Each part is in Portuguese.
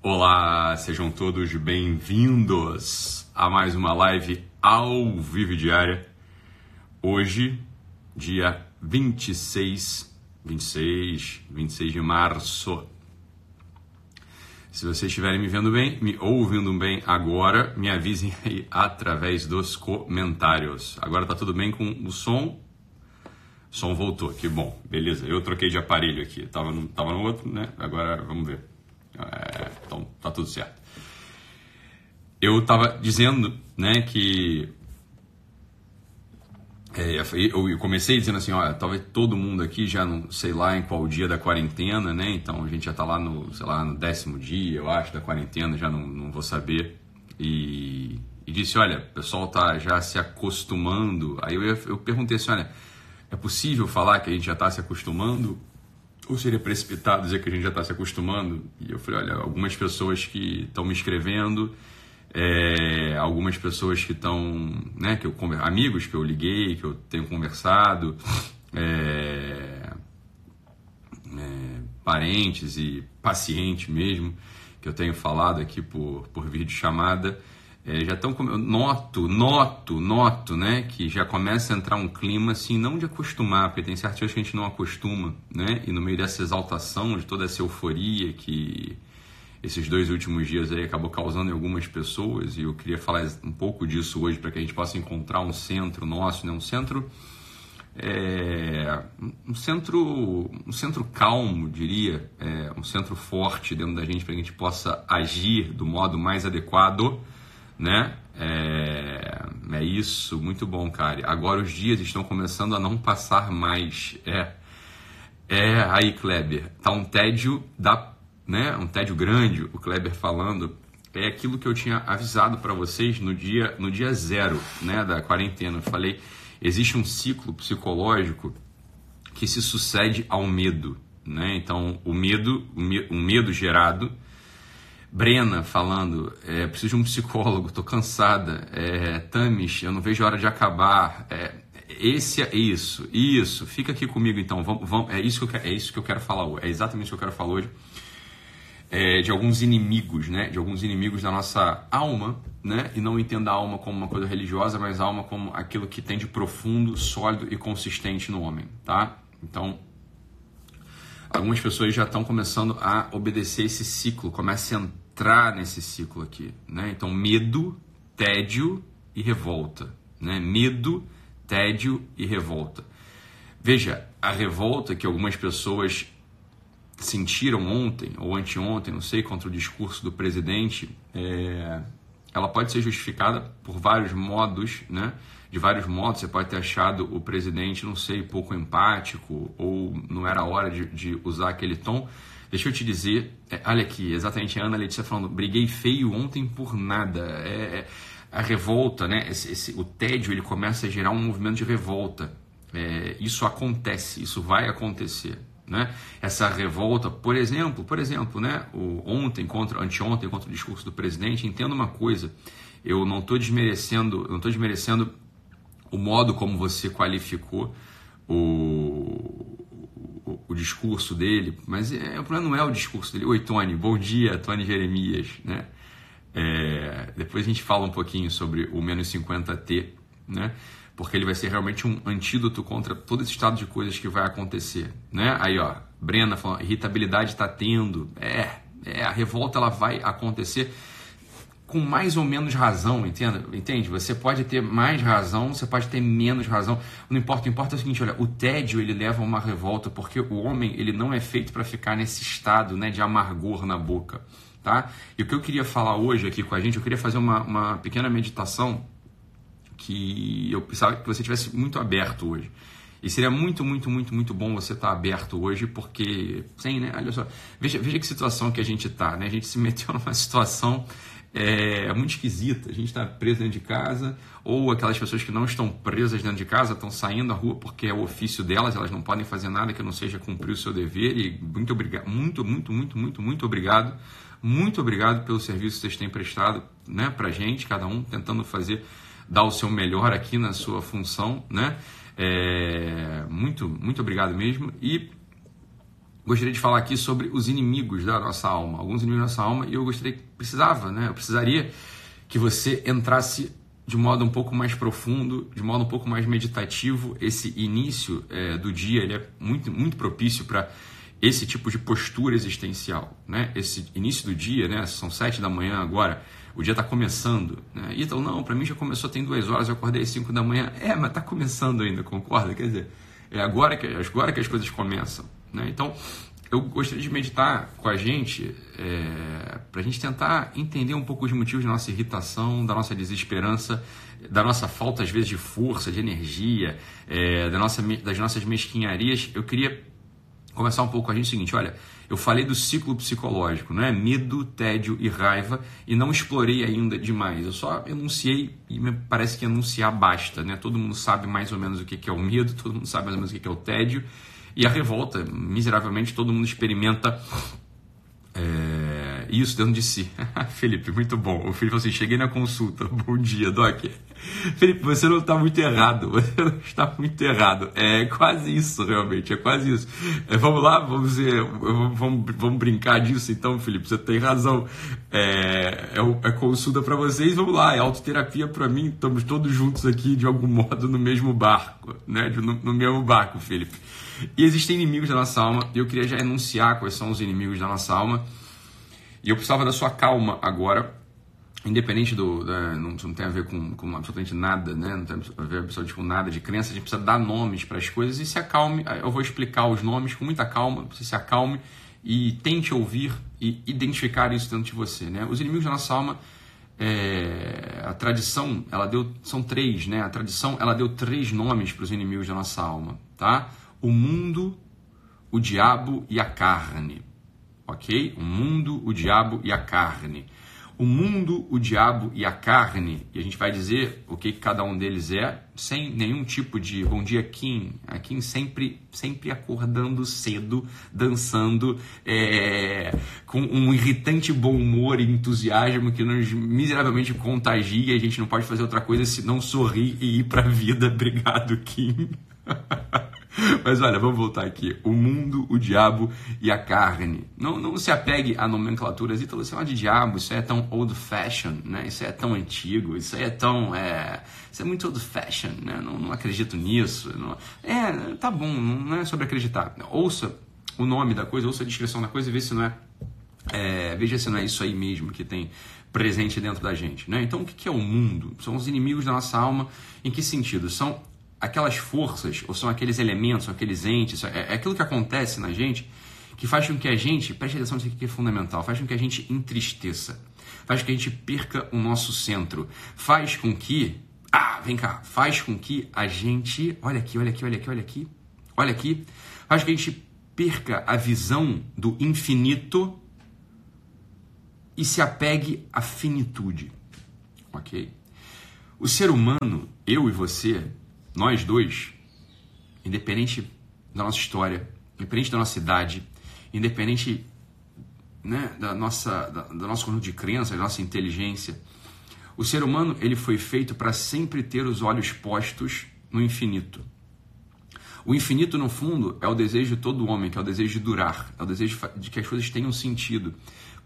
Olá, sejam todos bem-vindos a mais uma live ao vivo diária. Hoje, dia 26, 26, 26 de março. Se vocês estiverem me vendo bem, me ouvindo bem agora, me avisem aí através dos comentários. Agora tá tudo bem com o som? O som voltou, que bom, beleza. Eu troquei de aparelho aqui, tava no, tava no outro, né? Agora vamos ver. É, então tá tudo certo. Eu tava dizendo, né, que é, eu comecei dizendo assim, olha, talvez todo mundo aqui já não sei lá em qual dia da quarentena, né? Então a gente já tá lá no, sei lá, no décimo dia, eu acho, da quarentena, já não, não vou saber. E, e disse, olha, o pessoal tá já se acostumando. Aí eu, eu perguntei assim, olha, é possível falar que a gente já está se acostumando? Ou seria precipitado dizer que a gente já está se acostumando? E eu falei, olha, algumas pessoas que estão me escrevendo, é, algumas pessoas que estão, né, que eu, amigos que eu liguei, que eu tenho conversado, é, é, parentes e pacientes mesmo, que eu tenho falado aqui por, por vídeo chamada, é, já estão noto, noto, noto, né, que já começa a entrar um clima assim, não de acostumar, porque tem certas que a gente não acostuma, né, e no meio dessa exaltação, de toda essa euforia que esses dois últimos dias aí acabou causando em algumas pessoas, e eu queria falar um pouco disso hoje para que a gente possa encontrar um centro nosso, né, um centro é, um centro um centro calmo diria é, um centro forte dentro da gente para que a gente possa agir do modo mais adequado né? É, é isso, muito bom, cara. Agora os dias estão começando a não passar mais. É, é aí, Kleber, tá um tédio da, né? Um tédio grande. O Kleber falando é aquilo que eu tinha avisado para vocês no dia no dia zero, né? Da quarentena. Eu falei, existe um ciclo psicológico que se sucede ao medo, né? Então o medo, o medo gerado Brena falando, é, preciso de um psicólogo, tô cansada. É, Tamis, eu não vejo a hora de acabar. É, esse é isso, isso. Fica aqui comigo então. Vamos, vamos, é, isso que eu é isso que eu quero falar hoje. É exatamente isso que eu quero falar hoje. É, de alguns inimigos, né? De alguns inimigos da nossa alma, né? E não entenda a alma como uma coisa religiosa, mas a alma como aquilo que tem de profundo, sólido e consistente no homem, tá? Então, algumas pessoas já estão começando a obedecer esse ciclo, começa a entrar nesse ciclo aqui, né? Então, medo, tédio e revolta, né? Medo, tédio e revolta. Veja, a revolta que algumas pessoas sentiram ontem ou anteontem, não sei, contra o discurso do presidente, é... ela pode ser justificada por vários modos, né? De vários modos. Você pode ter achado o presidente, não sei, pouco empático ou não era hora de, de usar aquele tom. Deixa eu te dizer, é, olha aqui, exatamente a Ana Letícia falando, briguei feio ontem por nada. É, é, a revolta, né? Esse, esse, o tédio, ele começa a gerar um movimento de revolta. É, isso acontece, isso vai acontecer. Né? Essa revolta, por exemplo, por exemplo, né? O, ontem contra, anteontem contra o discurso do presidente, entenda uma coisa, eu não estou desmerecendo, não estou desmerecendo o modo como você qualificou o, o, o discurso dele, mas é, o problema não é o discurso dele. Oi, Tony, bom dia, Tony Jeremias, né? É, depois a gente fala um pouquinho sobre o menos 50T, né? Porque ele vai ser realmente um antídoto contra todo esse estado de coisas que vai acontecer, né? Aí, ó, Brena falando, irritabilidade está tendo, é, é, a revolta ela vai acontecer com mais ou menos razão, entenda? Entende? Você pode ter mais razão, você pode ter menos razão. Não importa, o importa é o seguinte, olha, o tédio ele leva a uma revolta porque o homem ele não é feito para ficar nesse estado, né, de amargor na boca, tá? E o que eu queria falar hoje aqui com a gente, eu queria fazer uma, uma pequena meditação que eu precisava que você tivesse muito aberto hoje. E seria muito, muito, muito, muito bom você estar aberto hoje, porque, sim, né? Olha só, veja, veja que situação que a gente está, né? A gente se meteu numa situação é muito esquisita. A gente está preso dentro de casa, ou aquelas pessoas que não estão presas dentro de casa estão saindo à rua porque é o ofício delas, elas não podem fazer nada que não seja cumprir o seu dever. E muito obrigado, muito, muito, muito, muito, muito obrigado. Muito obrigado pelo serviço que vocês têm prestado né, para gente, cada um tentando fazer, dar o seu melhor aqui na sua função. Né? É, muito, muito obrigado mesmo. E gostaria de falar aqui sobre os inimigos da nossa alma, alguns inimigos da nossa alma, e eu gostaria que precisava, né? Eu precisaria que você entrasse de modo um pouco mais profundo, de modo um pouco mais meditativo. Esse início é, do dia ele é muito, muito propício para esse tipo de postura existencial, né? Esse início do dia, né? São sete da manhã agora, o dia está começando, né? Então não, para mim já começou tem duas horas, eu acordei às cinco da manhã, é, mas está começando ainda, concorda? Quer dizer, é agora que agora que as coisas começam, né? Então eu gostaria de meditar com a gente é, para a gente tentar entender um pouco os motivos da nossa irritação, da nossa desesperança, da nossa falta às vezes de força, de energia, é, da nossa, das nossas mesquinharias. Eu queria conversar um pouco com a gente o seguinte, olha, eu falei do ciclo psicológico, não é? Medo, tédio e raiva, e não explorei ainda demais. Eu só enunciei e me parece que enunciar basta, né? Todo mundo sabe mais ou menos o que é o medo, todo mundo sabe mais ou menos o que é o tédio e a revolta, miseravelmente, todo mundo experimenta é, isso dentro de si. Felipe, muito bom. O Felipe falou assim: cheguei na consulta. Bom dia, Doc. Felipe, você não está muito errado. Você não está muito errado. É quase isso, realmente. É quase isso. É, vamos lá, vamos, ver, vamos, vamos brincar disso então, Felipe. Você tem razão. É, é, é consulta para vocês. Vamos lá, é autoterapia para mim. Estamos todos juntos aqui, de algum modo, no mesmo barco. Né? No, no mesmo barco, Felipe. E existem inimigos da nossa alma, e eu queria já enunciar quais são os inimigos da nossa alma. E eu precisava da sua calma agora, independente do. Da, não, não, tem a ver com, com, absolutamente nada, né? Não tem a ver absolutamente com nada de crença, a gente precisa dar nomes para as coisas e se acalme. Eu vou explicar os nomes com muita calma, você se acalme e tente ouvir e identificar isso dentro de você, né? Os inimigos da nossa alma. É, a tradição ela deu são três né a tradição ela deu três nomes para os inimigos da nossa alma tá o mundo, o diabo e a carne. Ok? O mundo, o diabo e a carne. O mundo, o diabo e a carne, e a gente vai dizer o que cada um deles é, sem nenhum tipo de bom dia, Kim. A Kim sempre, sempre acordando cedo, dançando, é, com um irritante bom humor e entusiasmo que nos miseravelmente contagia. A gente não pode fazer outra coisa senão sorrir e ir para a vida. Obrigado, Kim. Mas olha, vamos voltar aqui. O mundo, o diabo e a carne. Não, não se apegue a nomenclaturas. Ítalo, você é de diabo, isso é tão old fashioned, né? Isso é tão antigo, isso é tão. É, isso é muito old fashioned, né? Não, não acredito nisso. Não... É, tá bom, não é sobre acreditar. Ouça o nome da coisa, ouça a descrição da coisa e veja se não é, é veja se não é isso aí mesmo que tem presente dentro da gente. Né? Então, o que é o mundo? São os inimigos da nossa alma. Em que sentido? São aquelas forças, ou são aqueles elementos, são aqueles entes, é, é aquilo que acontece na gente que faz com que a gente, preste atenção nisso aqui que é fundamental, faz com que a gente entristeça, faz com que a gente perca o nosso centro, faz com que, ah, vem cá, faz com que a gente, olha aqui, olha aqui, olha aqui, olha aqui, olha aqui, faz com que a gente perca a visão do infinito e se apegue à finitude, ok? O ser humano, eu e você, nós dois, independente da nossa história, independente da nossa idade, independente né, da nossa da, da nosso conjunto de crenças, da nossa inteligência, o ser humano ele foi feito para sempre ter os olhos postos no infinito. O infinito, no fundo, é o desejo de todo homem, que é o desejo de durar, é o desejo de que as coisas tenham sentido.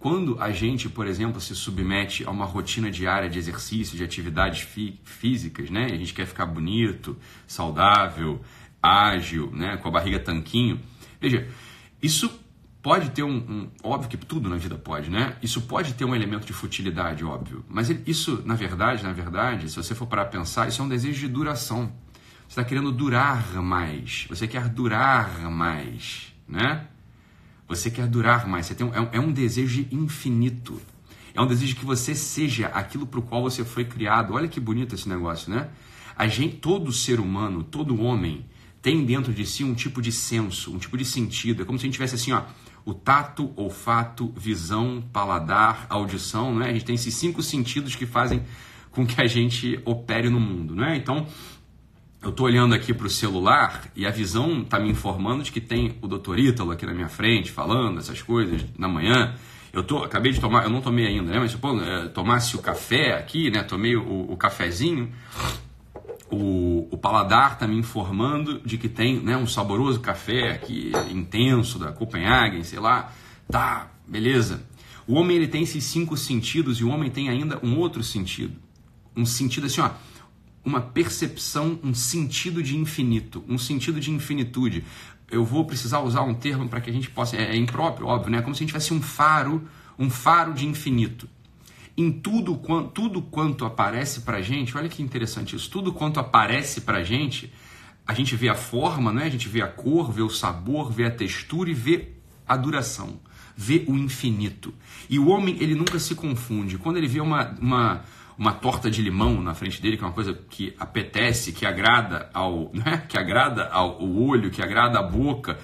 Quando a gente, por exemplo, se submete a uma rotina diária de exercício, de atividades fí físicas, né? A gente quer ficar bonito, saudável, ágil, né? Com a barriga tanquinho. Veja, isso pode ter um, um, óbvio que tudo na vida pode, né? Isso pode ter um elemento de futilidade, óbvio. Mas isso, na verdade, na verdade, se você for para pensar, isso é um desejo de duração. Você está querendo durar mais. Você quer durar mais, né? Você quer durar mais, você tem um, é, é um desejo infinito. É um desejo que você seja aquilo para o qual você foi criado. Olha que bonito esse negócio, né? A gente, todo ser humano, todo homem, tem dentro de si um tipo de senso, um tipo de sentido. É como se a gente tivesse assim, ó, o tato, olfato, visão, paladar, audição, né? A gente tem esses cinco sentidos que fazem com que a gente opere no mundo, né? Então, eu estou olhando aqui para o celular e a visão está me informando de que tem o doutor Ítalo aqui na minha frente falando essas coisas na manhã. Eu tô, acabei de tomar, eu não tomei ainda, né? Mas supondo, é, tomasse o café aqui, né? Tomei o, o cafezinho. o, o paladar está me informando de que tem né, um saboroso café aqui intenso da Copenhagen, sei lá. Tá, beleza. O homem ele tem esses cinco sentidos e o homem tem ainda um outro sentido. Um sentido assim, ó, uma percepção, um sentido de infinito, um sentido de infinitude. Eu vou precisar usar um termo para que a gente possa. É, é impróprio, óbvio, né? Como se a gente tivesse um faro, um faro de infinito em tudo, tudo quanto aparece para gente, olha que interessante isso, tudo quanto aparece para gente, a gente vê a forma, né? a gente vê a cor, vê o sabor, vê a textura e vê a duração, vê o infinito. E o homem, ele nunca se confunde. Quando ele vê uma, uma, uma torta de limão na frente dele, que é uma coisa que apetece, que agrada ao, né? que agrada ao olho, que agrada à boca,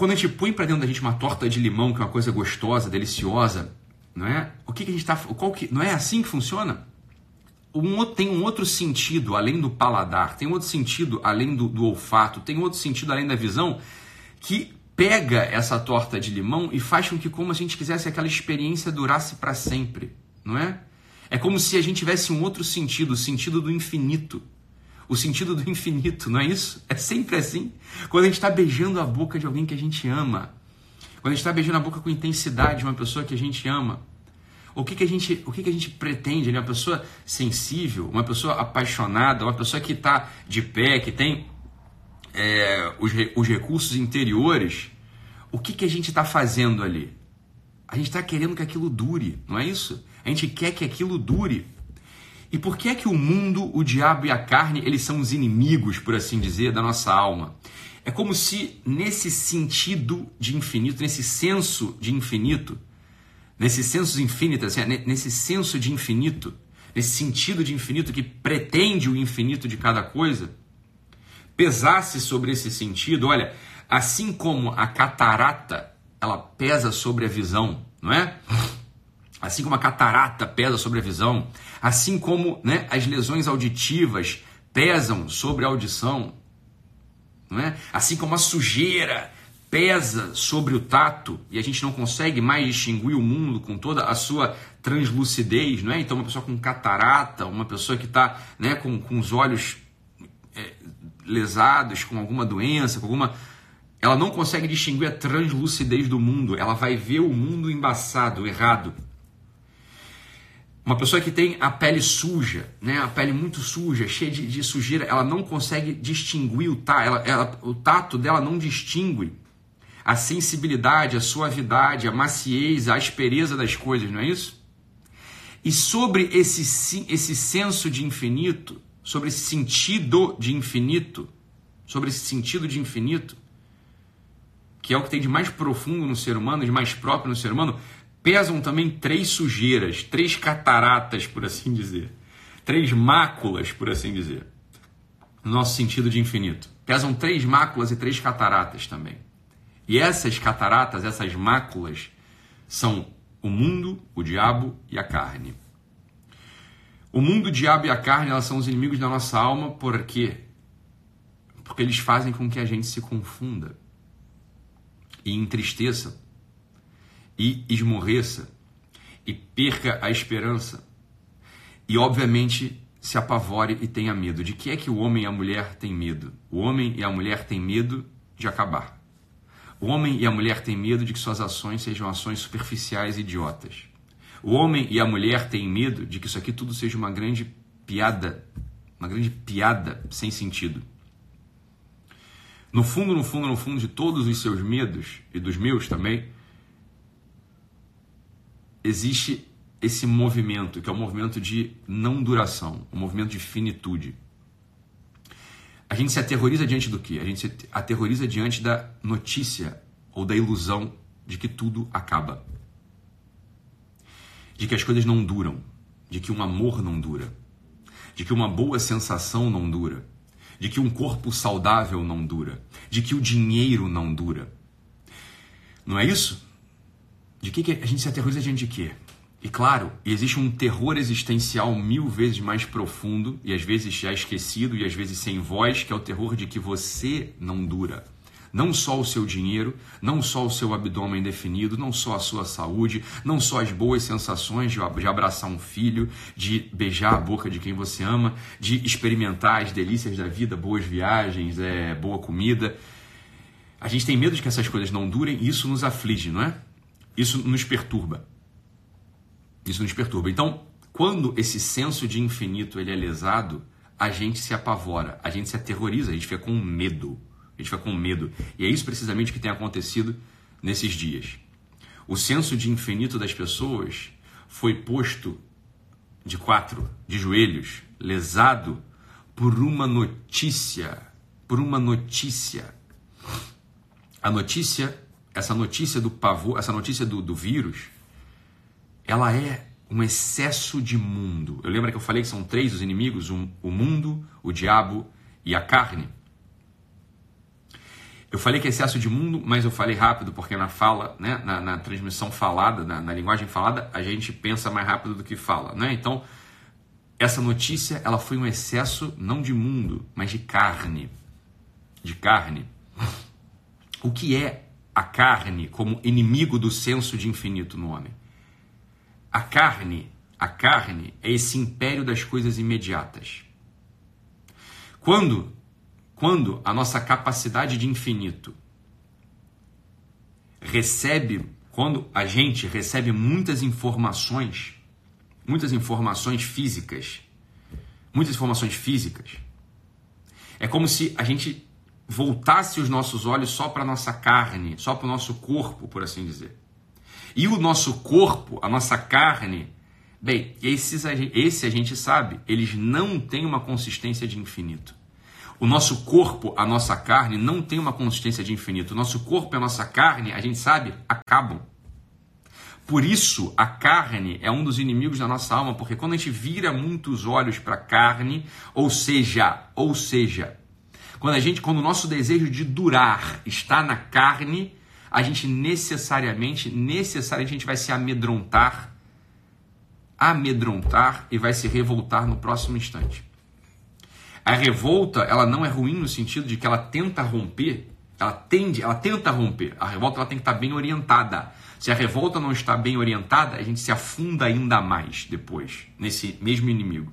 quando a gente põe para dentro da gente uma torta de limão, que é uma coisa gostosa, deliciosa, não é? O que, que a gente está. Qual que, não é assim que funciona? Um, tem um outro sentido além do paladar, tem outro sentido além do, do olfato, tem outro sentido além da visão que pega essa torta de limão e faz com que, como a gente quisesse, aquela experiência durasse para sempre, não é? É como se a gente tivesse um outro sentido, o sentido do infinito. O sentido do infinito, não é isso? É sempre assim. Quando a gente está beijando a boca de alguém que a gente ama, quando a gente está beijando a boca com intensidade de uma pessoa que a gente ama, o que, que a gente, o que, que a gente pretende? Né? Uma pessoa sensível, uma pessoa apaixonada, uma pessoa que está de pé, que tem é, os, os recursos interiores. O que, que a gente está fazendo ali? A gente está querendo que aquilo dure, não é isso? A gente quer que aquilo dure. E por que é que o mundo, o diabo e a carne, eles são os inimigos, por assim dizer, da nossa alma? É como se nesse sentido de infinito, nesse senso de infinito, nesse senso infinito, assim, nesse senso de infinito, nesse sentido de infinito que pretende o infinito de cada coisa, pesasse sobre esse sentido, olha, assim como a catarata, ela pesa sobre a visão, não é? Assim como a catarata pesa sobre a visão, assim como né, as lesões auditivas pesam sobre a audição, é? Assim como a sujeira pesa sobre o tato e a gente não consegue mais distinguir o mundo com toda a sua translucidez, não é? Então uma pessoa com catarata, uma pessoa que está né, com, com os olhos é, lesados, com alguma doença, com alguma ela não consegue distinguir a translucidez do mundo, ela vai ver o mundo embaçado, errado. Uma pessoa que tem a pele suja, né, a pele muito suja, cheia de, de sujeira, ela não consegue distinguir o tato, ela, ela, o tato dela não distingue a sensibilidade, a suavidade, a maciez, a aspereza das coisas, não é isso? E sobre esse, esse senso de infinito, sobre esse sentido de infinito, sobre esse sentido de infinito, que é o que tem de mais profundo no ser humano, de mais próprio no ser humano, pesam também três sujeiras, três cataratas, por assim dizer, três máculas, por assim dizer, no nosso sentido de infinito. Pesam três máculas e três cataratas também. E essas cataratas, essas máculas, são o mundo, o diabo e a carne. O mundo, o diabo e a carne, elas são os inimigos da nossa alma, por quê? Porque eles fazem com que a gente se confunda e entristeça e esmorreça e perca a esperança e, obviamente, se apavore e tenha medo. De que é que o homem e a mulher têm medo? O homem e a mulher têm medo de acabar. O homem e a mulher têm medo de que suas ações sejam ações superficiais e idiotas. O homem e a mulher têm medo de que isso aqui tudo seja uma grande piada, uma grande piada sem sentido. No fundo, no fundo, no fundo de todos os seus medos e dos meus também, existe esse movimento, que é o movimento de não duração, um movimento de finitude. A gente se aterroriza diante do que? A gente se aterroriza diante da notícia ou da ilusão de que tudo acaba. De que as coisas não duram, de que um amor não dura, de que uma boa sensação não dura, de que um corpo saudável não dura, de que o dinheiro não dura. Não é isso? De que, que a gente se aterroriza diante de quê? E claro, existe um terror existencial mil vezes mais profundo e às vezes já esquecido e às vezes sem voz, que é o terror de que você não dura. Não só o seu dinheiro, não só o seu abdômen definido, não só a sua saúde, não só as boas sensações de abraçar um filho, de beijar a boca de quem você ama, de experimentar as delícias da vida, boas viagens, é, boa comida. A gente tem medo de que essas coisas não durem e isso nos aflige, não é? Isso nos perturba. Isso nos perturba. Então, quando esse senso de infinito ele é lesado, a gente se apavora, a gente se aterroriza, a gente fica com medo. A gente fica com medo. E é isso precisamente que tem acontecido nesses dias. O senso de infinito das pessoas foi posto de quatro, de joelhos, lesado por uma notícia, por uma notícia. A notícia, essa notícia do pavor, essa notícia do, do vírus, ela é um excesso de mundo. Eu lembro que eu falei que são três os inimigos: o mundo, o diabo e a carne. Eu falei que é excesso de mundo, mas eu falei rápido porque na fala, né, na, na transmissão falada, na, na, linguagem falada, a gente pensa mais rápido do que fala, né? Então, essa notícia, ela foi um excesso não de mundo, mas de carne, de carne. O que é a carne como inimigo do senso de infinito no homem? A carne, a carne é esse império das coisas imediatas. Quando quando a nossa capacidade de infinito recebe, quando a gente recebe muitas informações, muitas informações físicas, muitas informações físicas, é como se a gente voltasse os nossos olhos só para a nossa carne, só para o nosso corpo, por assim dizer. E o nosso corpo, a nossa carne, bem, esses, esse a gente sabe, eles não têm uma consistência de infinito. O nosso corpo, a nossa carne, não tem uma consistência de infinito. O nosso corpo e a nossa carne, a gente sabe, acabam. Por isso, a carne é um dos inimigos da nossa alma, porque quando a gente vira muitos olhos para a carne, ou seja, ou seja, quando a gente, quando o nosso desejo de durar está na carne, a gente necessariamente, necessariamente a gente vai se amedrontar, amedrontar e vai se revoltar no próximo instante. A revolta, ela não é ruim no sentido de que ela tenta romper, ela tende, ela tenta romper. A revolta ela tem que estar bem orientada. Se a revolta não está bem orientada, a gente se afunda ainda mais depois nesse mesmo inimigo.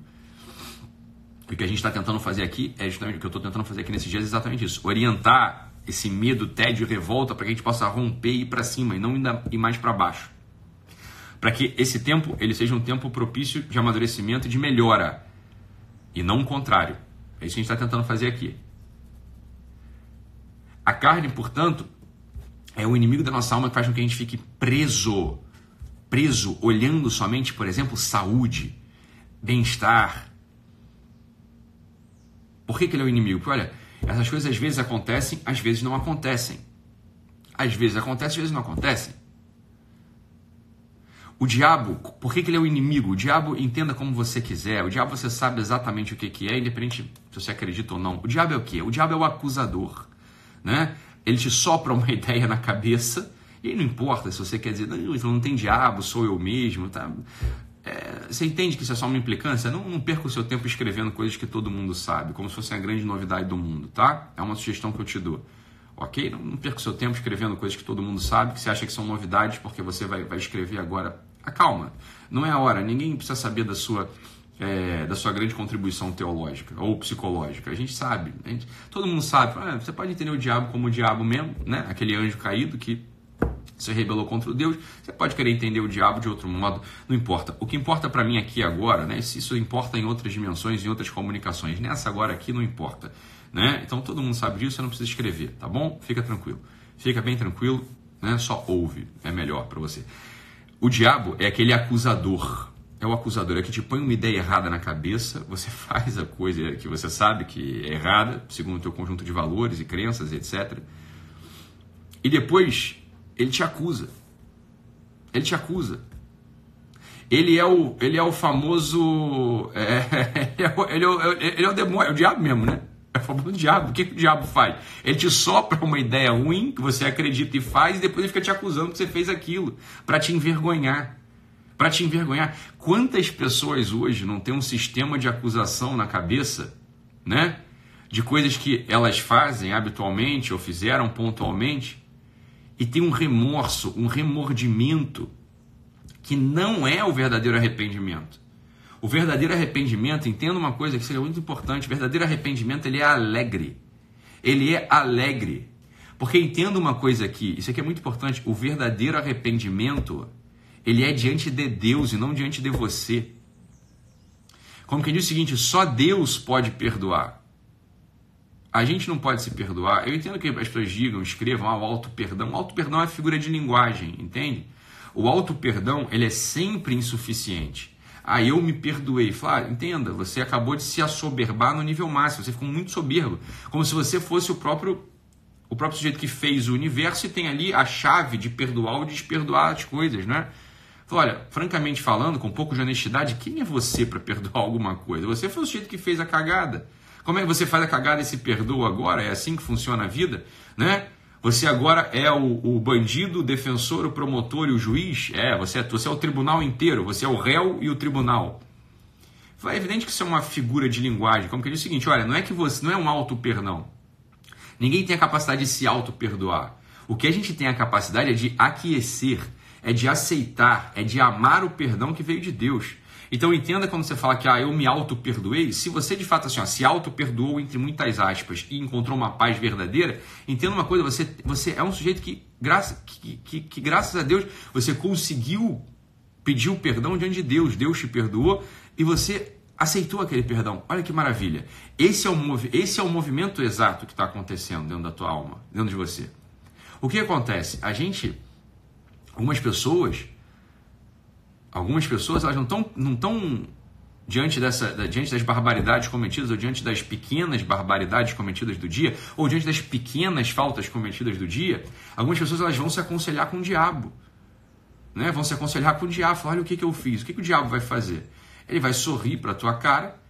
O que a gente está tentando fazer aqui é justamente o que eu estou tentando fazer aqui nesses dias é exatamente isso. Orientar esse medo, tédio e revolta para que a gente possa romper e ir para cima e não ir mais para baixo. Para que esse tempo ele seja um tempo propício de amadurecimento e de melhora e não o contrário. É isso que a gente está tentando fazer aqui. A carne, portanto, é o inimigo da nossa alma que faz com que a gente fique preso, preso, olhando somente, por exemplo, saúde, bem-estar. Por que, que ele é o inimigo? Porque, olha, essas coisas às vezes acontecem, às vezes não acontecem. Às vezes acontecem, às vezes não acontecem. O diabo, por que, que ele é o inimigo? O diabo, entenda como você quiser. O diabo, você sabe exatamente o que, que é, independente se você acredita ou não. O diabo é o quê? O diabo é o acusador. Né? Ele te sopra uma ideia na cabeça e não importa se você quer dizer, não, não tem diabo, sou eu mesmo. Tá? É, você entende que isso é só uma implicância? Não, não perca o seu tempo escrevendo coisas que todo mundo sabe, como se fosse a grande novidade do mundo, tá? É uma sugestão que eu te dou ok? Não, não perca o seu tempo escrevendo coisas que todo mundo sabe, que você acha que são novidades, porque você vai, vai escrever agora Acalma, não é a hora, ninguém precisa saber da sua, é, da sua grande contribuição teológica ou psicológica. A gente sabe, a gente, todo mundo sabe. Ah, você pode entender o diabo como o diabo mesmo, né? aquele anjo caído que se rebelou contra Deus. Você pode querer entender o diabo de outro modo, não importa. O que importa para mim aqui agora, né? Se isso importa em outras dimensões, em outras comunicações, nessa agora aqui não importa, né? Então todo mundo sabe disso, você não precisa escrever, tá bom? Fica tranquilo, fica bem tranquilo, né? Só ouve, é melhor para você. O diabo é aquele acusador. É o acusador, é que te põe uma ideia errada na cabeça, você faz a coisa que você sabe que é errada, segundo o teu conjunto de valores e crenças, etc. E depois ele te acusa. Ele te acusa. Ele é o, ele é o famoso. É, ele, é o, ele, é o, ele é o demônio, é o diabo mesmo, né? É o famoso diabo. O que, que o diabo faz? Ele te sopra uma ideia ruim que você acredita e faz, e depois ele fica te acusando que você fez aquilo, para te envergonhar. Para te envergonhar. Quantas pessoas hoje não têm um sistema de acusação na cabeça, né? de coisas que elas fazem habitualmente ou fizeram pontualmente e tem um remorso, um remordimento que não é o verdadeiro arrependimento. O verdadeiro arrependimento, entenda uma coisa que seria muito importante, o verdadeiro arrependimento ele é alegre. Ele é alegre. Porque entenda uma coisa aqui, isso aqui é muito importante, o verdadeiro arrependimento, ele é diante de Deus e não diante de você. Como que diz o seguinte, só Deus pode perdoar. A gente não pode se perdoar. Eu entendo que as pessoas digam, escrevam, ah, o auto-perdão. O auto-perdão é figura de linguagem, entende? O auto-perdão, ele é sempre insuficiente. Ah, eu me perdoei. Fala, ah, entenda, você acabou de se assoberbar no nível máximo, você ficou muito soberbo, como se você fosse o próprio o próprio sujeito que fez o universo e tem ali a chave de perdoar ou desperdoar as coisas, né? Fala, olha, francamente falando, com um pouco de honestidade, quem é você para perdoar alguma coisa? Você foi o sujeito que fez a cagada. Como é que você faz a cagada e se perdoa agora? É assim que funciona a vida, né? Você agora é o, o bandido, o defensor, o promotor e o juiz? É, você é, você é o tribunal inteiro, você é o réu e o tribunal. É evidente que isso é uma figura de linguagem, como que diz o seguinte, olha, não é que você não é um auto-perdão. Ninguém tem a capacidade de se auto-perdoar. O que a gente tem a capacidade é de aquecer, é de aceitar, é de amar o perdão que veio de Deus. Então entenda quando você fala que ah, eu me auto-perdoei, se você de fato assim, ó, se auto-perdoou entre muitas aspas e encontrou uma paz verdadeira, entenda uma coisa, você, você é um sujeito que, graça, que, que, que graças a Deus você conseguiu pedir o perdão diante de Deus, Deus te perdoou e você aceitou aquele perdão. Olha que maravilha. Esse é o, esse é o movimento exato que está acontecendo dentro da tua alma, dentro de você. O que acontece? A gente, algumas pessoas algumas pessoas elas não estão não tão diante, dessa, diante das barbaridades cometidas, ou diante das pequenas barbaridades cometidas do dia, ou diante das pequenas faltas cometidas do dia, algumas pessoas elas vão se aconselhar com o diabo. Né? Vão se aconselhar com o diabo, olha o que, que eu fiz, o que, que o diabo vai fazer? Ele vai sorrir para a tua cara,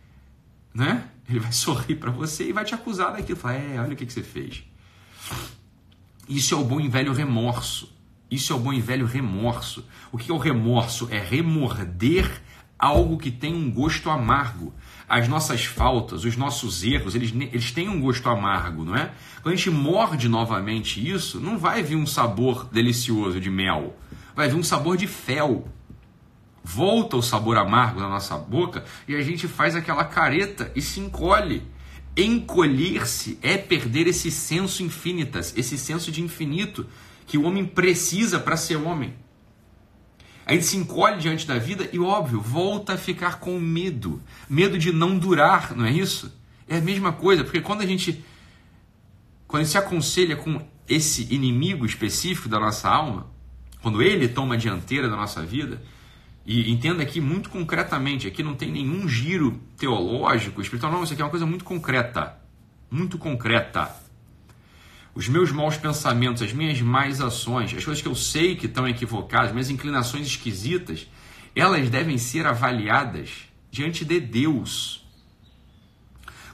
né? ele vai sorrir para você e vai te acusar daquilo. Falar, é, olha o que, que você fez. Isso é o bom e velho remorso. Isso é o bom e velho remorso. O que é o remorso? É remorder algo que tem um gosto amargo. As nossas faltas, os nossos erros, eles, eles têm um gosto amargo, não é? Quando a gente morde novamente isso, não vai vir um sabor delicioso de mel, vai vir um sabor de fel. Volta o sabor amargo na nossa boca e a gente faz aquela careta e se encolhe. Encolher-se é perder esse senso infinitas, esse senso de infinito que o homem precisa para ser homem. A gente se encolhe diante da vida e, óbvio, volta a ficar com medo. Medo de não durar, não é isso? É a mesma coisa, porque quando a gente, quando a gente se aconselha com esse inimigo específico da nossa alma, quando ele toma a dianteira da nossa vida, e entenda aqui muito concretamente, aqui não tem nenhum giro teológico, espiritual, não, isso aqui é uma coisa muito concreta. Muito concreta os meus maus pensamentos, as minhas más ações, as coisas que eu sei que estão equivocadas, minhas inclinações esquisitas, elas devem ser avaliadas diante de Deus.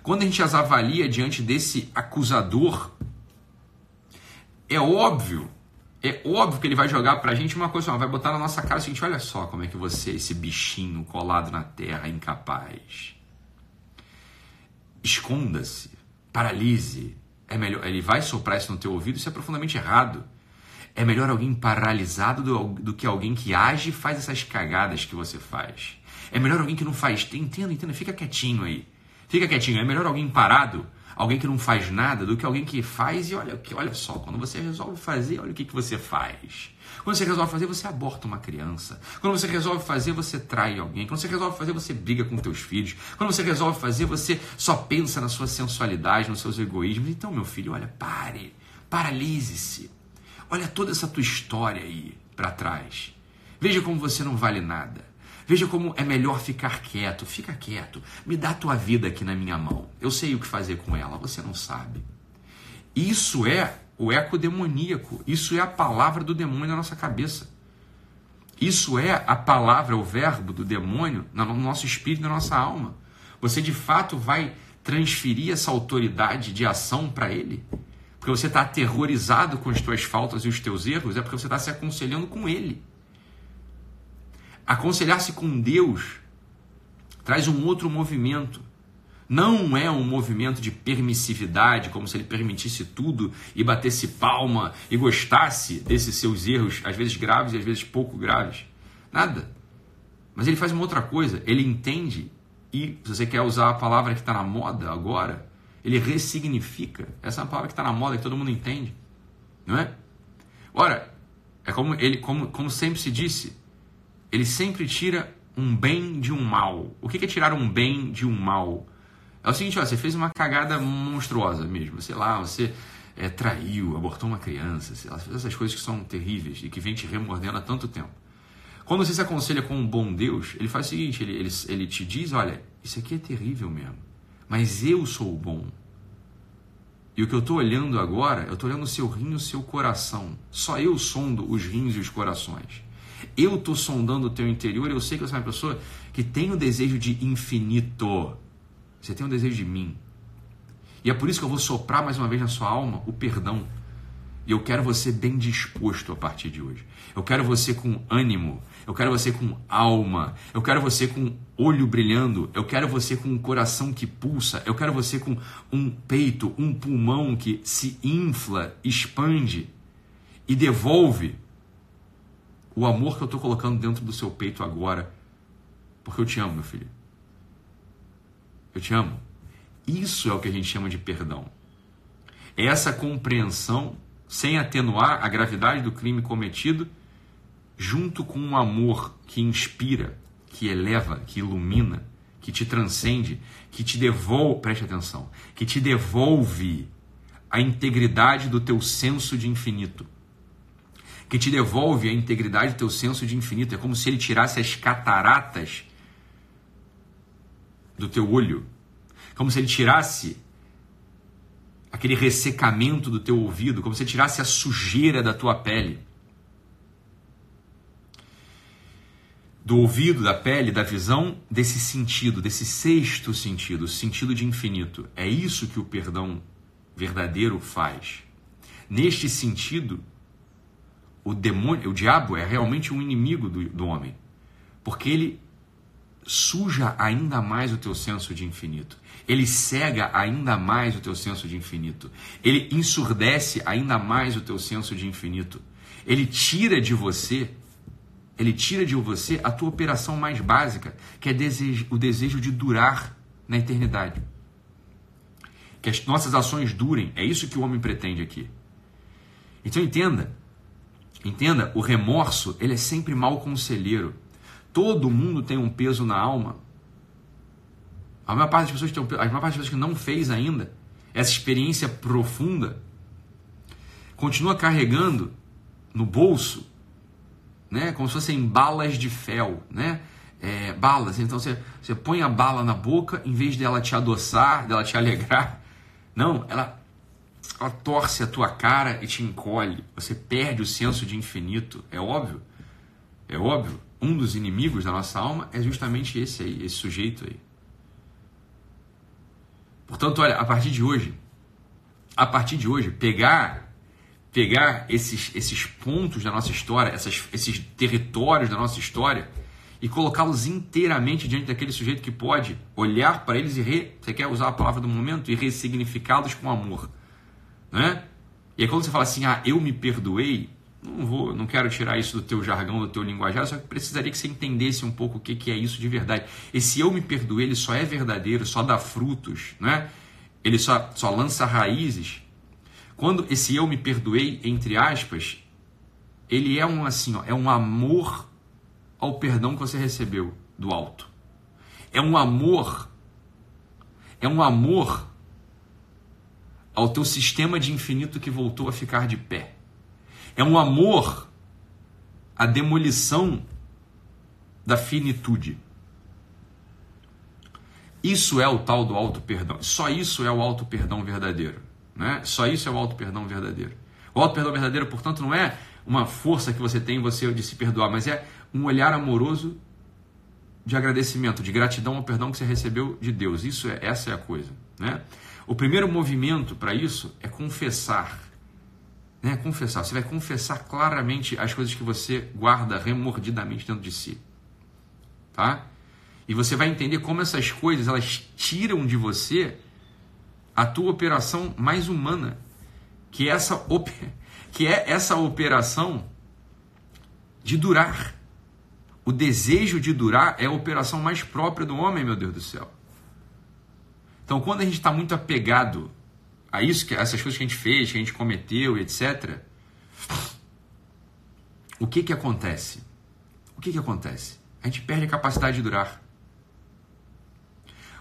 Quando a gente as avalia diante desse acusador, é óbvio, é óbvio que ele vai jogar pra gente uma coisa, vai botar na nossa cara o seguinte: olha só como é que você, esse bichinho colado na terra, incapaz. Esconda-se, paralise, é melhor, ele vai soprar isso no teu ouvido, isso é profundamente errado. É melhor alguém paralisado do, do que alguém que age e faz essas cagadas que você faz. É melhor alguém que não faz. Entenda, entenda, fica quietinho aí. Fica quietinho. É melhor alguém parado, alguém que não faz nada, do que alguém que faz e olha, olha só, quando você resolve fazer, olha o que, que você faz. Quando você resolve fazer, você aborta uma criança. Quando você resolve fazer, você trai alguém. Quando você resolve fazer, você briga com teus filhos. Quando você resolve fazer, você só pensa na sua sensualidade, nos seus egoísmos. Então, meu filho, olha, pare, paralise-se. Olha toda essa tua história aí para trás. Veja como você não vale nada. Veja como é melhor ficar quieto. Fica quieto. Me dá a tua vida aqui na minha mão. Eu sei o que fazer com ela, você não sabe. Isso é o eco demoníaco. Isso é a palavra do demônio na nossa cabeça. Isso é a palavra, o verbo do demônio no nosso espírito, na nossa alma. Você de fato vai transferir essa autoridade de ação para ele? Porque você está aterrorizado com as tuas faltas e os teus erros? É porque você está se aconselhando com ele. Aconselhar-se com Deus traz um outro movimento. Não é um movimento de permissividade, como se ele permitisse tudo e batesse palma e gostasse desses seus erros, às vezes graves e às vezes pouco graves. Nada. Mas ele faz uma outra coisa. Ele entende e, se você quer usar a palavra que está na moda agora, ele ressignifica. Essa é uma palavra que está na moda, que todo mundo entende. Não é? Ora, é como, ele, como, como sempre se disse, ele sempre tira um bem de um mal. O que é tirar um bem de um mal? É o seguinte, ó, você fez uma cagada monstruosa mesmo, sei lá, você é, traiu, abortou uma criança, sei lá, essas coisas que são terríveis e que vem te remordendo há tanto tempo. Quando você se aconselha com um bom Deus, ele faz o seguinte, ele, ele, ele te diz, olha, isso aqui é terrível mesmo, mas eu sou o bom. E o que eu estou olhando agora, eu estou olhando o seu rim e o seu coração. Só eu sondo os rins e os corações. Eu estou sondando o teu interior eu sei que você é uma pessoa que tem o desejo de infinito. Você tem o desejo de mim. E é por isso que eu vou soprar mais uma vez na sua alma o perdão. E eu quero você bem disposto a partir de hoje. Eu quero você com ânimo. Eu quero você com alma. Eu quero você com olho brilhando. Eu quero você com um coração que pulsa. Eu quero você com um peito, um pulmão que se infla, expande e devolve o amor que eu estou colocando dentro do seu peito agora, porque eu te amo, meu filho. Eu te amo. Isso é o que a gente chama de perdão. É essa compreensão, sem atenuar a gravidade do crime cometido, junto com um amor que inspira, que eleva, que ilumina, que te transcende, que te devolve, preste atenção, que te devolve a integridade do teu senso de infinito que te devolve a integridade do teu senso de infinito. É como se ele tirasse as cataratas do teu olho. Como se ele tirasse aquele ressecamento do teu ouvido, como se ele tirasse a sujeira da tua pele. Do ouvido, da pele, da visão, desse sentido, desse sexto sentido, sentido de infinito. É isso que o perdão verdadeiro faz. Neste sentido, o demônio, o diabo é realmente um inimigo do, do homem, porque ele suja ainda mais o teu senso de infinito. Ele cega ainda mais o teu senso de infinito. Ele ensurdece ainda mais o teu senso de infinito. Ele tira de você, ele tira de você a tua operação mais básica, que é desejo, o desejo de durar na eternidade. Que as nossas ações durem. É isso que o homem pretende aqui. Então entenda, Entenda, o remorso, ele é sempre mal conselheiro. Todo mundo tem um peso na alma. A maior parte das pessoas, tem um, a maior parte das pessoas que não fez ainda essa experiência profunda continua carregando no bolso, né, como se fossem balas de fel, né? É, balas. Então você, você põe a bala na boca, em vez dela te adoçar, dela te alegrar, não, ela ela torce a tua cara e te encolhe. Você perde o senso de infinito. É óbvio. É óbvio. Um dos inimigos da nossa alma é justamente esse aí, esse sujeito aí. Portanto, olha, a partir de hoje, a partir de hoje, pegar pegar esses, esses pontos da nossa história, essas, esses territórios da nossa história e colocá-los inteiramente diante daquele sujeito que pode olhar para eles e re, você quer usar a palavra do momento e ressignificá-los com amor né? E aí quando você fala assim, ah, eu me perdoei, não vou, não quero tirar isso do teu jargão, do teu linguajar, só que precisaria que você entendesse um pouco o que, que é isso de verdade. Esse eu me perdoei, ele só é verdadeiro, só dá frutos, né? Ele só, só lança raízes. Quando esse eu me perdoei, entre aspas, ele é um assim, ó, é um amor ao perdão que você recebeu do alto. É um amor, é um amor ao teu sistema de infinito que voltou a ficar de pé. É um amor à demolição da finitude. Isso é o tal do auto perdão. Só isso é o auto perdão verdadeiro, né? Só isso é o auto perdão verdadeiro. O auto perdão verdadeiro, portanto, não é uma força que você tem em você de se perdoar, mas é um olhar amoroso de agradecimento, de gratidão ao perdão que você recebeu de Deus. Isso é essa é a coisa, né? O primeiro movimento para isso é confessar. Né? Confessar. Você vai confessar claramente as coisas que você guarda remordidamente dentro de si. Tá? E você vai entender como essas coisas elas tiram de você a tua operação mais humana, que é essa, op... que é essa operação de durar. O desejo de durar é a operação mais própria do homem, meu Deus do céu. Então, quando a gente está muito apegado a isso, que essas coisas que a gente fez, que a gente cometeu, etc., o que que acontece? O que que acontece? A gente perde a capacidade de durar.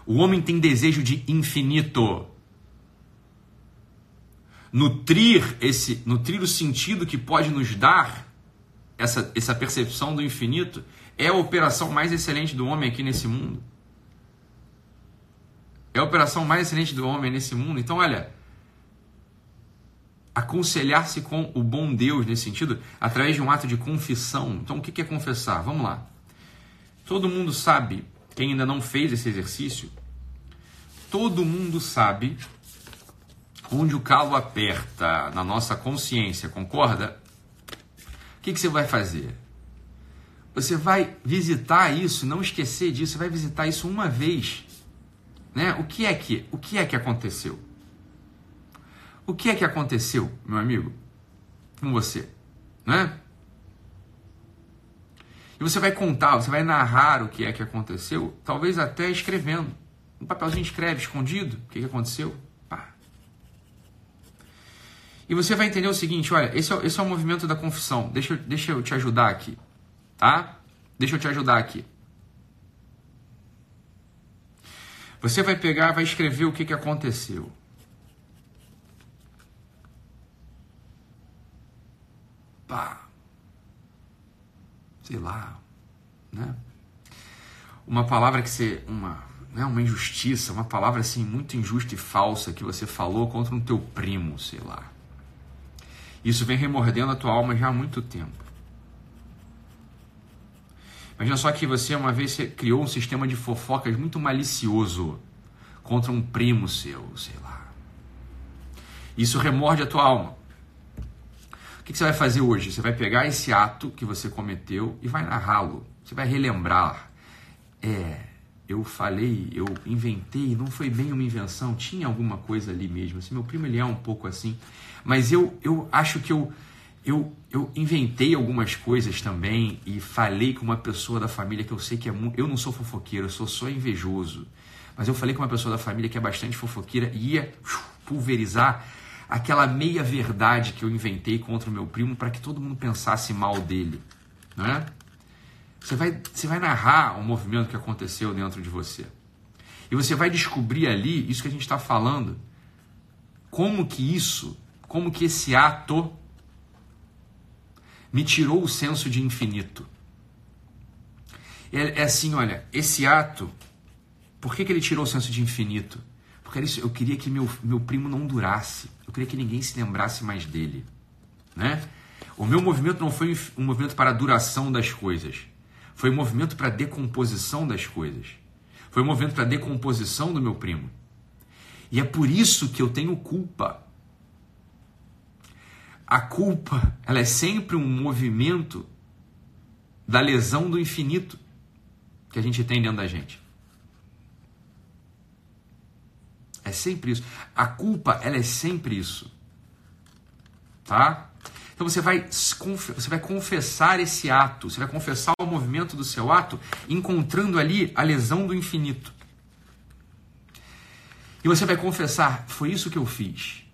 O homem tem desejo de infinito. Nutrir esse, nutrir o sentido que pode nos dar essa, essa percepção do infinito é a operação mais excelente do homem aqui nesse mundo. É a operação mais excelente do homem nesse mundo. Então, olha, aconselhar-se com o bom Deus nesse sentido, através de um ato de confissão. Então, o que é confessar? Vamos lá. Todo mundo sabe, quem ainda não fez esse exercício, todo mundo sabe onde o calo aperta na nossa consciência, concorda? Que, que você vai fazer? Você vai visitar isso, não esquecer disso, você vai visitar isso uma vez. Né? O que é que, o que é que aconteceu? O que é que aconteceu, meu amigo, com você? Né? E você vai contar, você vai narrar o que é que aconteceu, talvez até escrevendo. Um papelzinho escreve escondido o que, que aconteceu. E você vai entender o seguinte: olha, esse é, esse é o movimento da confissão. Deixa, deixa eu te ajudar aqui. Tá? Deixa eu te ajudar aqui. Você vai pegar, vai escrever o que, que aconteceu. pá, sei lá, né? Uma palavra que você, uma, né, uma injustiça, uma palavra assim muito injusta e falsa que você falou contra um teu primo, sei lá. Isso vem remordendo a tua alma já há muito tempo. Imagina só que você uma vez criou um sistema de fofocas muito malicioso contra um primo seu, sei lá. Isso remorde a tua alma. O que você vai fazer hoje? Você vai pegar esse ato que você cometeu e vai narrá-lo. Você vai relembrar. É, eu falei, eu inventei, não foi bem uma invenção, tinha alguma coisa ali mesmo. Assim, meu primo ele é um pouco assim, mas eu, eu acho que eu, eu, eu inventei algumas coisas também e falei com uma pessoa da família que eu sei que é muito. Eu não sou fofoqueiro, eu sou só invejoso. Mas eu falei com uma pessoa da família que é bastante fofoqueira e ia pulverizar aquela meia verdade que eu inventei contra o meu primo para que todo mundo pensasse mal dele, não é? Você vai, você vai narrar o movimento que aconteceu dentro de você. E você vai descobrir ali isso que a gente está falando. Como que isso, como que esse ato me tirou o senso de infinito. É, é assim, olha, esse ato, por que, que ele tirou o senso de infinito? Porque eu queria que meu, meu primo não durasse. Eu queria que ninguém se lembrasse mais dele. Né? O meu movimento não foi um movimento para a duração das coisas. Foi movimento para decomposição das coisas. Foi movimento para decomposição do meu primo. E é por isso que eu tenho culpa. A culpa, ela é sempre um movimento da lesão do infinito que a gente tem dentro da gente. É sempre isso. A culpa, ela é sempre isso. Tá? Então você vai, você vai confessar esse ato, você vai confessar o movimento do seu ato, encontrando ali a lesão do infinito. E você vai confessar: foi isso que eu fiz.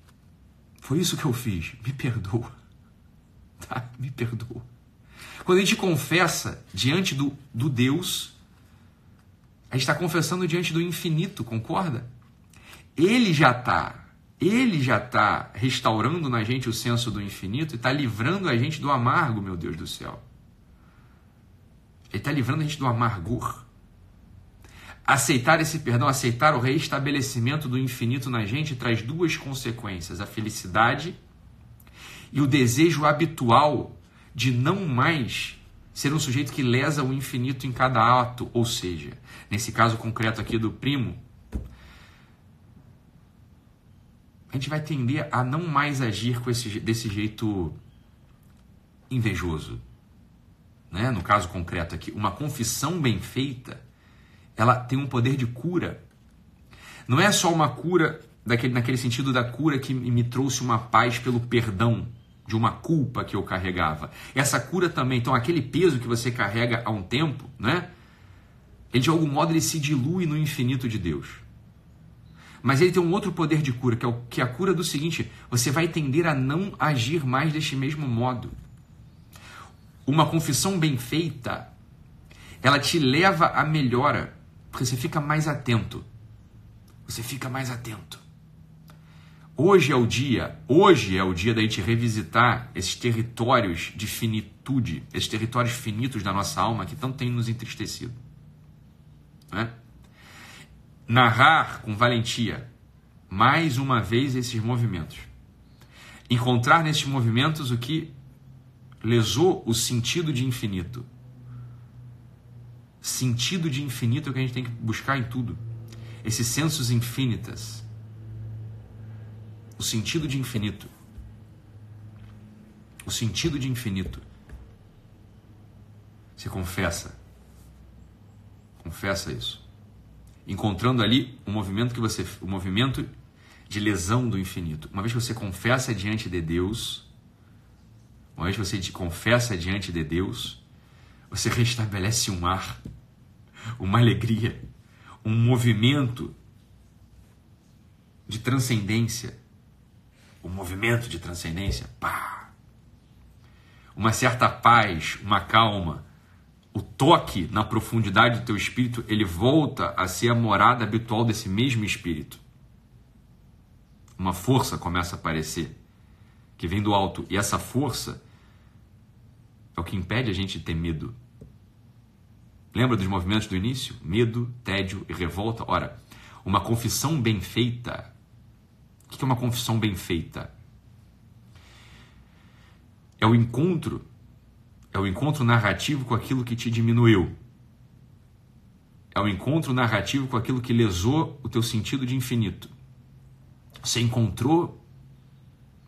Foi isso que eu fiz. Me perdoa. Tá? Me perdoa. Quando a gente confessa diante do, do Deus, a gente está confessando diante do infinito, concorda? Ele já está, ele já está restaurando na gente o senso do infinito e está livrando a gente do amargo, meu Deus do céu. Ele está livrando a gente do amargor. Aceitar esse perdão, aceitar o reestabelecimento do infinito na gente traz duas consequências: a felicidade e o desejo habitual de não mais ser um sujeito que lesa o infinito em cada ato, ou seja, nesse caso concreto aqui do primo, a gente vai tender a não mais agir com esse, desse jeito invejoso. Né? No caso concreto aqui, uma confissão bem feita, ela tem um poder de cura. Não é só uma cura daquele, naquele sentido da cura que me trouxe uma paz pelo perdão de uma culpa que eu carregava. Essa cura também, então aquele peso que você carrega há um tempo, né? Ele de algum modo ele se dilui no infinito de Deus. Mas ele tem um outro poder de cura, que é, o, que é a cura do seguinte: você vai tender a não agir mais deste mesmo modo. Uma confissão bem feita, ela te leva à melhora, porque você fica mais atento. Você fica mais atento. Hoje é o dia, hoje é o dia da gente revisitar esses territórios de finitude, esses territórios finitos da nossa alma que tanto tem nos entristecido. Né? Narrar com valentia mais uma vez esses movimentos. Encontrar nesses movimentos o que lesou o sentido de infinito. Sentido de infinito é o que a gente tem que buscar em tudo. Esses sensos infinitas. O sentido de infinito. O sentido de infinito. Se confessa. Confessa isso encontrando ali o movimento que você, o movimento de lesão do infinito. Uma vez que você confessa diante de Deus, uma vez que você te confessa diante de Deus, você restabelece um ar, uma alegria, um movimento de transcendência, um movimento de transcendência, pá, uma certa paz, uma calma, o toque na profundidade do teu espírito, ele volta a ser a morada habitual desse mesmo espírito. Uma força começa a aparecer, que vem do alto, e essa força é o que impede a gente de ter medo. Lembra dos movimentos do início? Medo, tédio e revolta? Ora, uma confissão bem feita. O que é uma confissão bem feita? É o encontro é o encontro narrativo com aquilo que te diminuiu. É o encontro narrativo com aquilo que lesou o teu sentido de infinito. Você encontrou,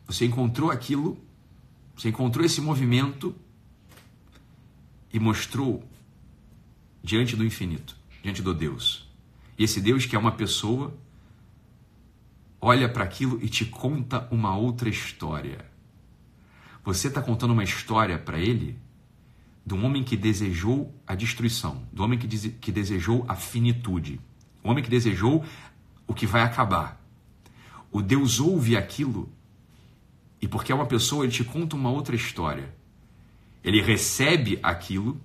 você encontrou aquilo, você encontrou esse movimento e mostrou diante do infinito, diante do Deus. E esse Deus que é uma pessoa olha para aquilo e te conta uma outra história. Você está contando uma história para ele do homem que desejou a destruição, do homem que, que desejou a finitude, o homem que desejou o que vai acabar. O Deus ouve aquilo e porque é uma pessoa, ele te conta uma outra história. Ele recebe aquilo,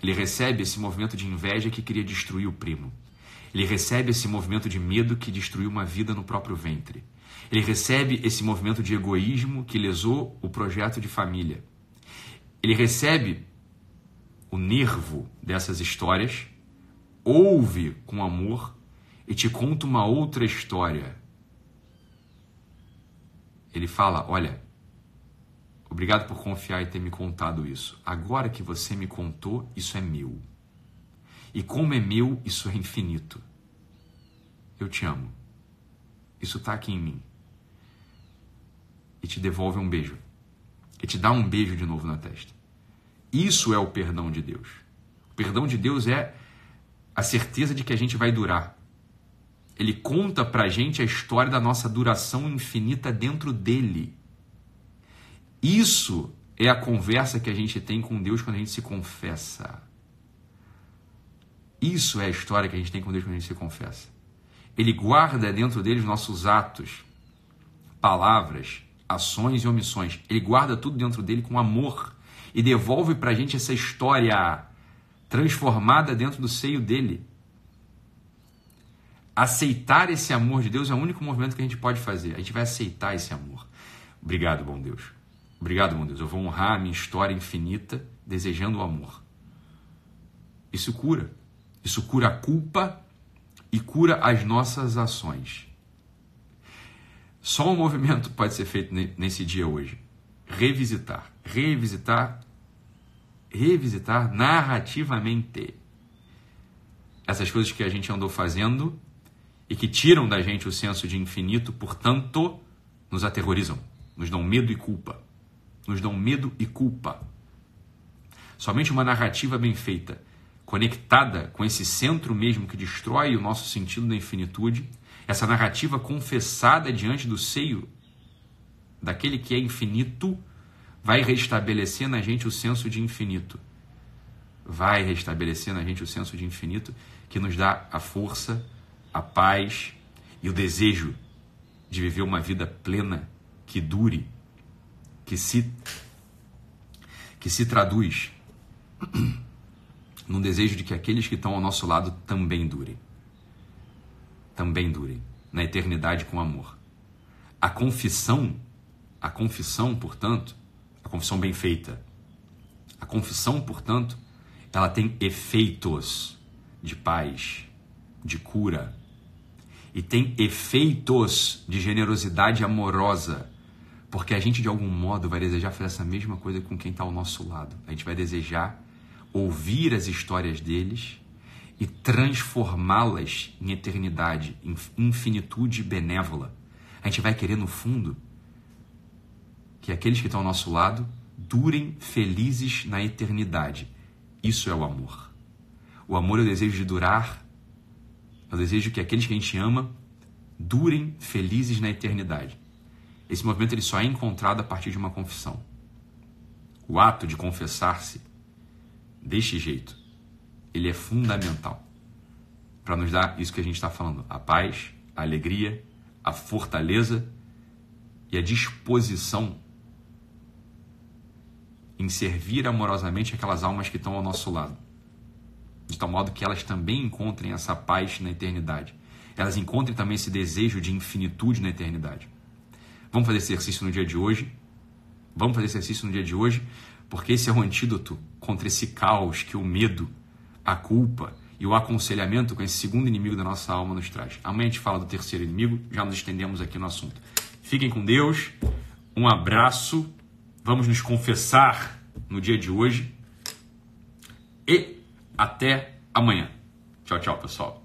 ele recebe esse movimento de inveja que queria destruir o primo. Ele recebe esse movimento de medo que destruiu uma vida no próprio ventre. Ele recebe esse movimento de egoísmo que lesou o projeto de família. Ele recebe o nervo dessas histórias, ouve com amor e te conta uma outra história. Ele fala: Olha, obrigado por confiar e ter me contado isso. Agora que você me contou, isso é meu. E como é meu, isso é infinito. Eu te amo. Isso está aqui em mim. E te devolve um beijo. E te dá um beijo de novo na testa. Isso é o perdão de Deus. O perdão de Deus é a certeza de que a gente vai durar. Ele conta pra gente a história da nossa duração infinita dentro dele. Isso é a conversa que a gente tem com Deus quando a gente se confessa. Isso é a história que a gente tem com Deus quando a gente se confessa. Ele guarda dentro dele os nossos atos, palavras, ações e omissões. Ele guarda tudo dentro dele com amor e devolve para a gente essa história transformada dentro do seio dele. Aceitar esse amor de Deus é o único movimento que a gente pode fazer. A gente vai aceitar esse amor. Obrigado, bom Deus. Obrigado, bom Deus. Eu vou honrar a minha história infinita desejando o amor. Isso cura. Isso cura a culpa e cura as nossas ações. Só um movimento pode ser feito nesse dia hoje. Revisitar. Revisitar revisitar narrativamente essas coisas que a gente andou fazendo e que tiram da gente o senso de infinito, portanto, nos aterrorizam, nos dão medo e culpa. Nos dão medo e culpa. Somente uma narrativa bem feita conectada com esse centro mesmo que destrói o nosso sentido da infinitude, essa narrativa confessada diante do seio daquele que é infinito, vai restabelecer na gente o senso de infinito. Vai restabelecer na gente o senso de infinito que nos dá a força, a paz e o desejo de viver uma vida plena que dure, que se que se traduz num desejo de que aqueles que estão ao nosso lado também durem. Também durem na eternidade com amor. A confissão, a confissão, portanto, a confissão bem feita. A confissão, portanto, ela tem efeitos de paz, de cura, e tem efeitos de generosidade amorosa, porque a gente de algum modo vai desejar fazer essa mesma coisa com quem está ao nosso lado. A gente vai desejar ouvir as histórias deles e transformá-las em eternidade, em infinitude benévola. A gente vai querer, no fundo, que aqueles que estão ao nosso lado durem felizes na eternidade. Isso é o amor. O amor é o desejo de durar eu desejo que aqueles que a gente ama durem felizes na eternidade. Esse movimento ele só é encontrado a partir de uma confissão. O ato de confessar-se deste jeito, ele é fundamental para nos dar isso que a gente está falando: a paz, a alegria, a fortaleza e a disposição em servir amorosamente aquelas almas que estão ao nosso lado de tal modo que elas também encontrem essa paz na eternidade. Elas encontrem também esse desejo de infinitude na eternidade. Vamos fazer exercício no dia de hoje? Vamos fazer exercício no dia de hoje, porque esse é o antídoto contra esse caos que o medo, a culpa e o aconselhamento com esse segundo inimigo da nossa alma nos traz. Amanhã a gente fala do terceiro inimigo, já nos estendemos aqui no assunto. Fiquem com Deus, um abraço, vamos nos confessar no dia de hoje e até amanhã. Tchau, tchau, pessoal.